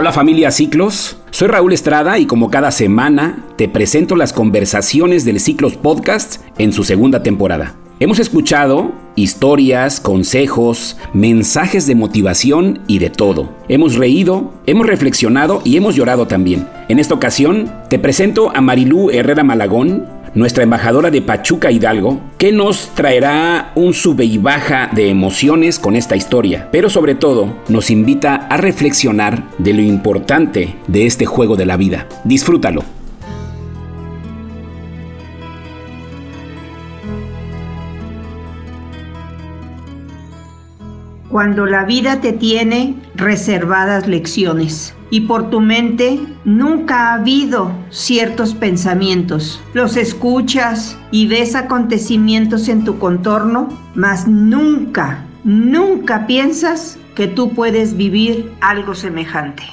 Hola familia Ciclos, soy Raúl Estrada y como cada semana te presento las conversaciones del Ciclos Podcast en su segunda temporada. Hemos escuchado historias, consejos, mensajes de motivación y de todo. Hemos reído, hemos reflexionado y hemos llorado también. En esta ocasión te presento a Marilú Herrera Malagón, nuestra embajadora de Pachuca Hidalgo, que nos traerá un sube y baja de emociones con esta historia, pero sobre todo nos invita a reflexionar de lo importante de este juego de la vida. Disfrútalo. Cuando la vida te tiene reservadas lecciones y por tu mente nunca ha habido ciertos pensamientos. Los escuchas y ves acontecimientos en tu contorno, mas nunca, nunca piensas que tú puedes vivir algo semejante.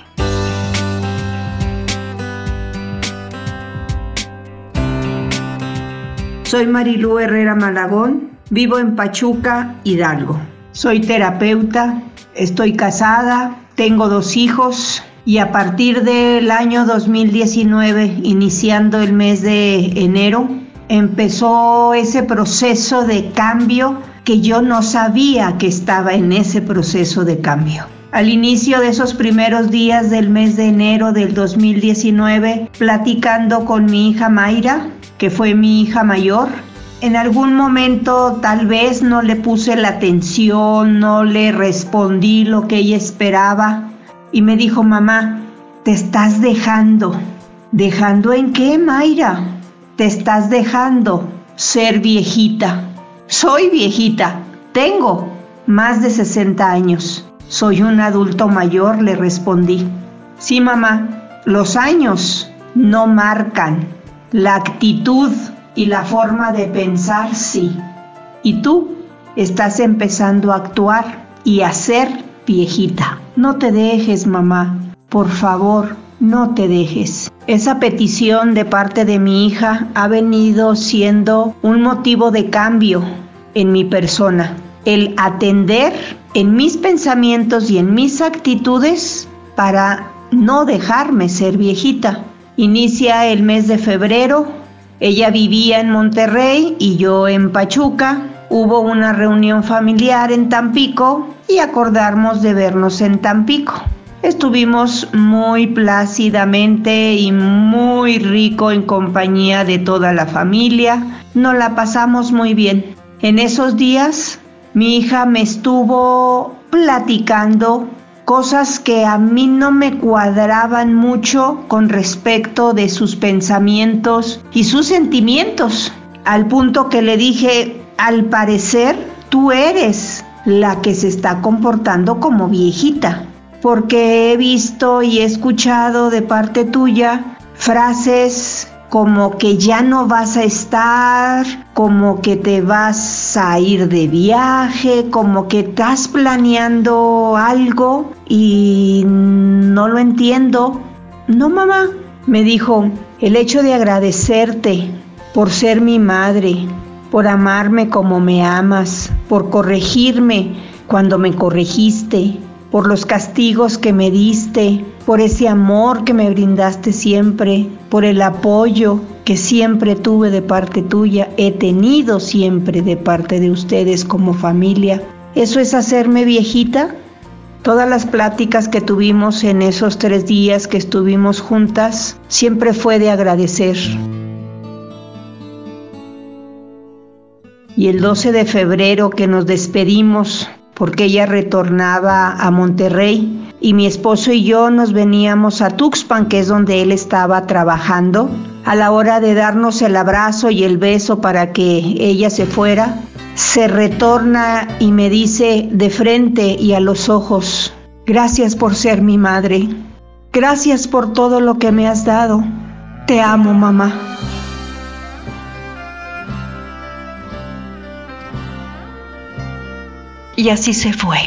Soy Marilú Herrera Malagón, vivo en Pachuca, Hidalgo. Soy terapeuta, estoy casada, tengo dos hijos, y a partir del año 2019, iniciando el mes de enero, empezó ese proceso de cambio que yo no sabía que estaba en ese proceso de cambio. Al inicio de esos primeros días del mes de enero del 2019, platicando con mi hija Mayra, que fue mi hija mayor, en algún momento tal vez no le puse la atención, no le respondí lo que ella esperaba y me dijo, mamá, te estás dejando. ¿Dejando en qué, Mayra? Te estás dejando ser viejita. Soy viejita. Tengo más de 60 años. Soy un adulto mayor, le respondí. Sí, mamá, los años no marcan. La actitud y la forma de pensar sí. Y tú estás empezando a actuar y a ser viejita. No te dejes, mamá. Por favor, no te dejes. Esa petición de parte de mi hija ha venido siendo un motivo de cambio en mi persona. El atender en mis pensamientos y en mis actitudes para no dejarme ser viejita. Inicia el mes de febrero. Ella vivía en Monterrey y yo en Pachuca. Hubo una reunión familiar en Tampico y acordamos de vernos en Tampico. Estuvimos muy plácidamente y muy rico en compañía de toda la familia. Nos la pasamos muy bien. En esos días mi hija me estuvo platicando cosas que a mí no me cuadraban mucho con respecto de sus pensamientos y sus sentimientos. Al punto que le dije, al parecer tú eres la que se está comportando como viejita, porque he visto y he escuchado de parte tuya frases como que ya no vas a estar, como que te vas a ir de viaje, como que estás planeando algo y no lo entiendo. No, mamá, me dijo, el hecho de agradecerte por ser mi madre, por amarme como me amas, por corregirme cuando me corregiste, por los castigos que me diste, por ese amor que me brindaste siempre, por el apoyo que siempre tuve de parte tuya, he tenido siempre de parte de ustedes como familia. ¿Eso es hacerme viejita? Todas las pláticas que tuvimos en esos tres días que estuvimos juntas siempre fue de agradecer. Y el 12 de febrero que nos despedimos porque ella retornaba a Monterrey y mi esposo y yo nos veníamos a Tuxpan, que es donde él estaba trabajando. A la hora de darnos el abrazo y el beso para que ella se fuera, se retorna y me dice de frente y a los ojos, gracias por ser mi madre, gracias por todo lo que me has dado, te amo mamá. Y así se fue.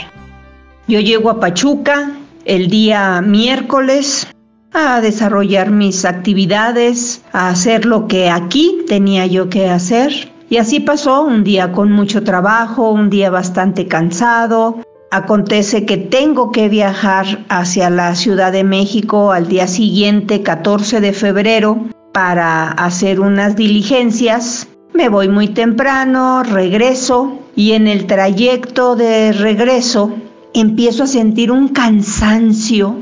Yo llego a Pachuca el día miércoles a desarrollar mis actividades, a hacer lo que aquí tenía yo que hacer. Y así pasó un día con mucho trabajo, un día bastante cansado. Acontece que tengo que viajar hacia la Ciudad de México al día siguiente, 14 de febrero, para hacer unas diligencias. Me voy muy temprano, regreso y en el trayecto de regreso empiezo a sentir un cansancio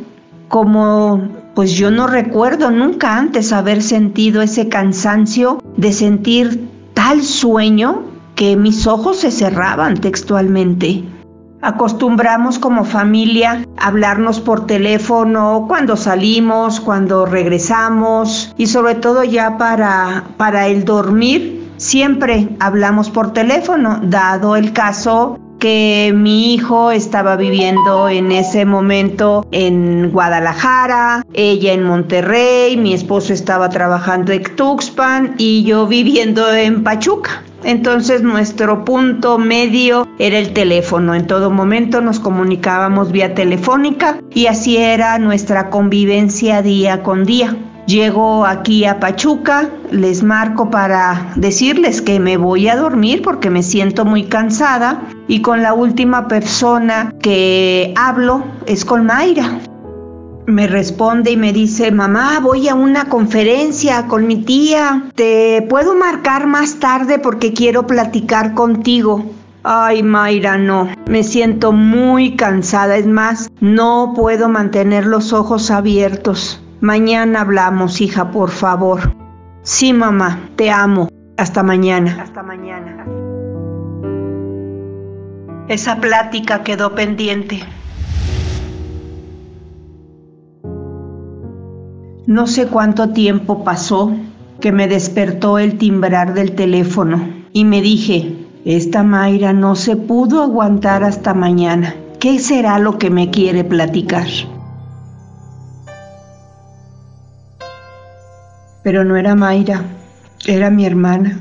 como pues yo no recuerdo nunca antes haber sentido ese cansancio de sentir tal sueño que mis ojos se cerraban textualmente. Acostumbramos como familia hablarnos por teléfono cuando salimos, cuando regresamos y sobre todo ya para, para el dormir. Siempre hablamos por teléfono, dado el caso que mi hijo estaba viviendo en ese momento en Guadalajara, ella en Monterrey, mi esposo estaba trabajando en Tuxpan y yo viviendo en Pachuca. Entonces nuestro punto medio era el teléfono. En todo momento nos comunicábamos vía telefónica y así era nuestra convivencia día con día. Llego aquí a Pachuca, les marco para decirles que me voy a dormir porque me siento muy cansada y con la última persona que hablo es con Mayra me responde y me dice, mamá, voy a una conferencia con mi tía, te puedo marcar más tarde porque quiero platicar contigo. Ay, Mayra, no, me siento muy cansada, es más, no puedo mantener los ojos abiertos. Mañana hablamos, hija, por favor. Sí, mamá, te amo. Hasta mañana. Hasta mañana. Esa plática quedó pendiente. No sé cuánto tiempo pasó que me despertó el timbrar del teléfono y me dije, esta Mayra no se pudo aguantar hasta mañana. ¿Qué será lo que me quiere platicar? Pero no era Mayra, era mi hermana.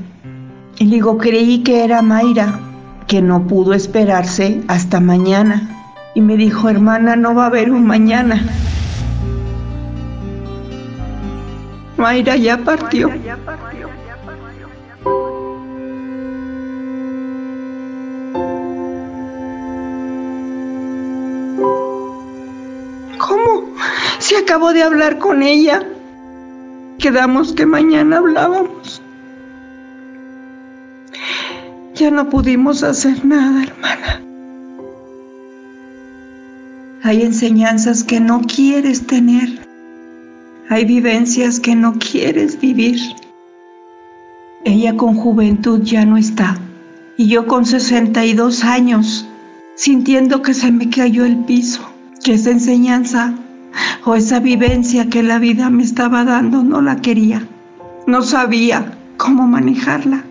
Y digo, creí que era Mayra, que no pudo esperarse hasta mañana. Y me dijo, hermana, no va a haber un mañana. Mayra ya partió. ¿Cómo? Se acabó de hablar con ella. Quedamos que mañana hablábamos. Ya no pudimos hacer nada, hermana. Hay enseñanzas que no quieres tener. Hay vivencias que no quieres vivir. Ella con juventud ya no está. Y yo con 62 años, sintiendo que se me cayó el piso, que esa enseñanza o esa vivencia que la vida me estaba dando no la quería. No sabía cómo manejarla.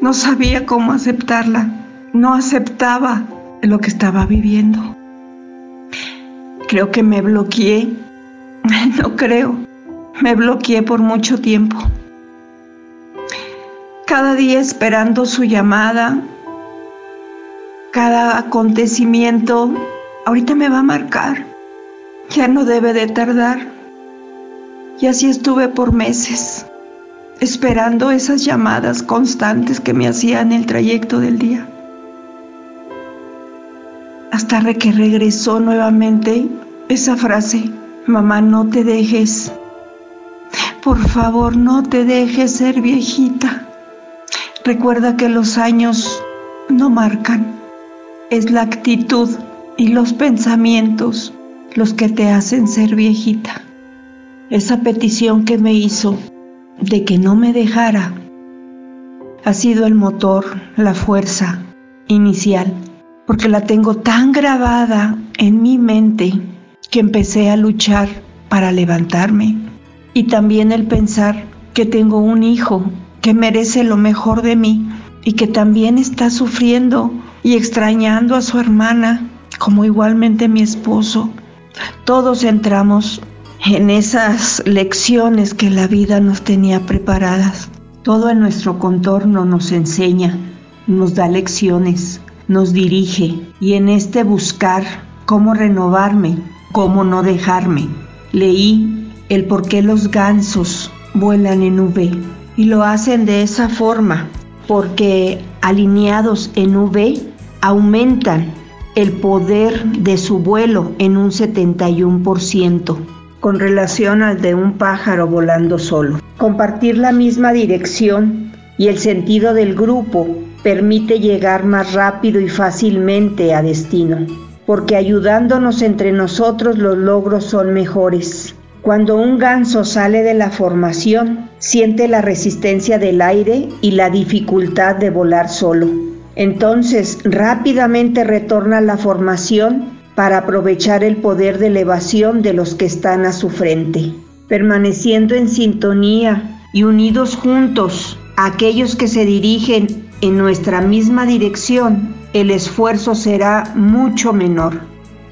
No sabía cómo aceptarla. No aceptaba lo que estaba viviendo. Creo que me bloqueé No creo. Me bloqueé por mucho tiempo. Cada día esperando su llamada, cada acontecimiento, ahorita me va a marcar. Ya no debe de tardar. Y así estuve por meses, esperando esas llamadas constantes que me hacían el trayecto del día. Hasta que regresó nuevamente esa frase, Mamá, no te dejes. Por favor, no te dejes ser viejita. Recuerda que los años no marcan. Es la actitud y los pensamientos los que te hacen ser viejita. Esa petición que me hizo de que no me dejara ha sido el motor, la fuerza inicial, porque la tengo tan grabada en mi mente que empecé a luchar para levantarme. Y también el pensar que tengo un hijo que merece lo mejor de mí y que también está sufriendo y extrañando a su hermana, como igualmente mi esposo. Todos entramos en esas lecciones que la vida nos tenía preparadas. Todo en nuestro contorno nos enseña, nos da lecciones, nos dirige y en este buscar cómo renovarme, ¿Cómo no dejarme? Leí el por qué los gansos vuelan en V y lo hacen de esa forma porque alineados en V aumentan el poder de su vuelo en un 71% con relación al de un pájaro volando solo. Compartir la misma dirección y el sentido del grupo permite llegar más rápido y fácilmente a destino, porque ayudándonos entre nosotros los logros son mejores. Cuando un ganso sale de la formación, siente la resistencia del aire y la dificultad de volar solo. Entonces rápidamente retorna la formación para aprovechar el poder de elevación de los que están a su frente, permaneciendo en sintonía y unidos juntos, aquellos que se dirigen en nuestra misma dirección, el esfuerzo será mucho menor.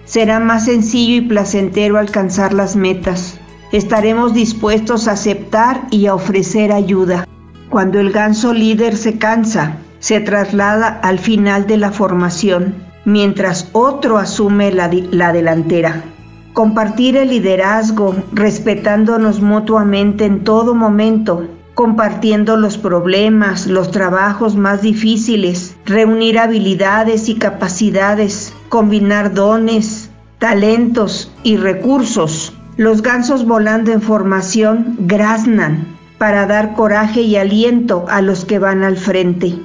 Será más sencillo y placentero alcanzar las metas. Estaremos dispuestos a aceptar y a ofrecer ayuda. Cuando el ganso líder se cansa, se traslada al final de la formación, mientras otro asume la, la delantera. Compartir el liderazgo, respetándonos mutuamente en todo momento, compartiendo los problemas, los trabajos más difíciles, reunir habilidades y capacidades, combinar dones, talentos y recursos. Los gansos volando en formación graznan para dar coraje y aliento a los que van al frente,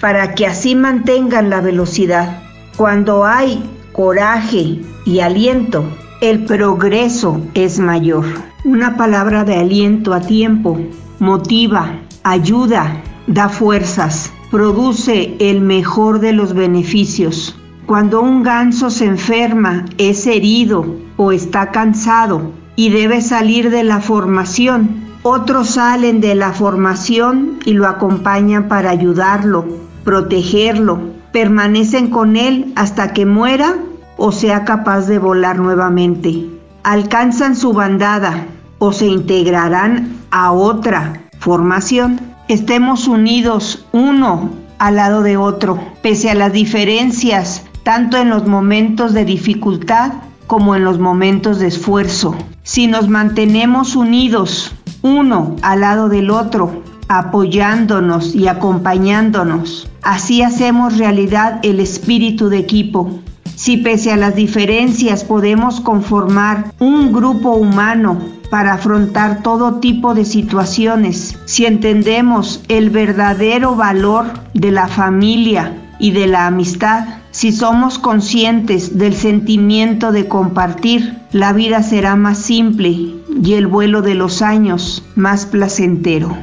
para que así mantengan la velocidad. Cuando hay coraje y aliento, el progreso es mayor. Una palabra de aliento a tiempo motiva, ayuda, da fuerzas, produce el mejor de los beneficios. Cuando un ganso se enferma, es herido o está cansado y debe salir de la formación, otros salen de la formación y lo acompañan para ayudarlo, protegerlo, permanecen con él hasta que muera o sea capaz de volar nuevamente. Alcanzan su bandada o se integrarán a otra formación. Estemos unidos uno al lado de otro, pese a las diferencias, tanto en los momentos de dificultad como en los momentos de esfuerzo. Si nos mantenemos unidos uno al lado del otro, apoyándonos y acompañándonos, así hacemos realidad el espíritu de equipo. Si pese a las diferencias podemos conformar un grupo humano para afrontar todo tipo de situaciones, si entendemos el verdadero valor de la familia y de la amistad, si somos conscientes del sentimiento de compartir, la vida será más simple y el vuelo de los años más placentero.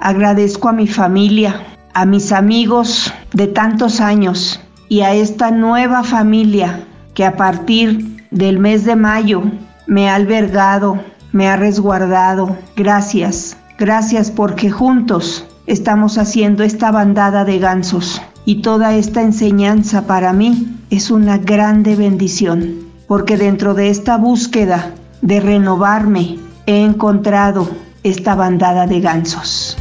Agradezco a mi familia, a mis amigos de tantos años y a esta nueva familia que a partir del mes de mayo me ha albergado, me ha resguardado. Gracias, gracias porque juntos estamos haciendo esta bandada de gansos y toda esta enseñanza para mí es una grande bendición porque dentro de esta búsqueda de renovarme he encontrado esta bandada de gansos.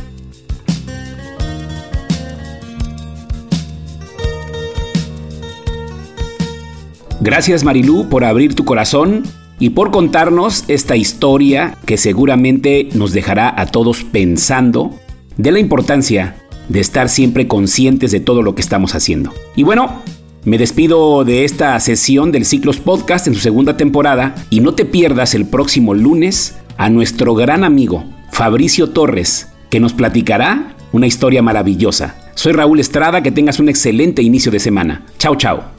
Gracias Marilú por abrir tu corazón y por contarnos esta historia que seguramente nos dejará a todos pensando de la importancia de estar siempre conscientes de todo lo que estamos haciendo. Y bueno, me despido de esta sesión del Ciclos Podcast en su segunda temporada y no te pierdas el próximo lunes a nuestro gran amigo Fabricio Torres, que nos platicará una historia maravillosa. Soy Raúl Estrada, que tengas un excelente inicio de semana. Chao, chao.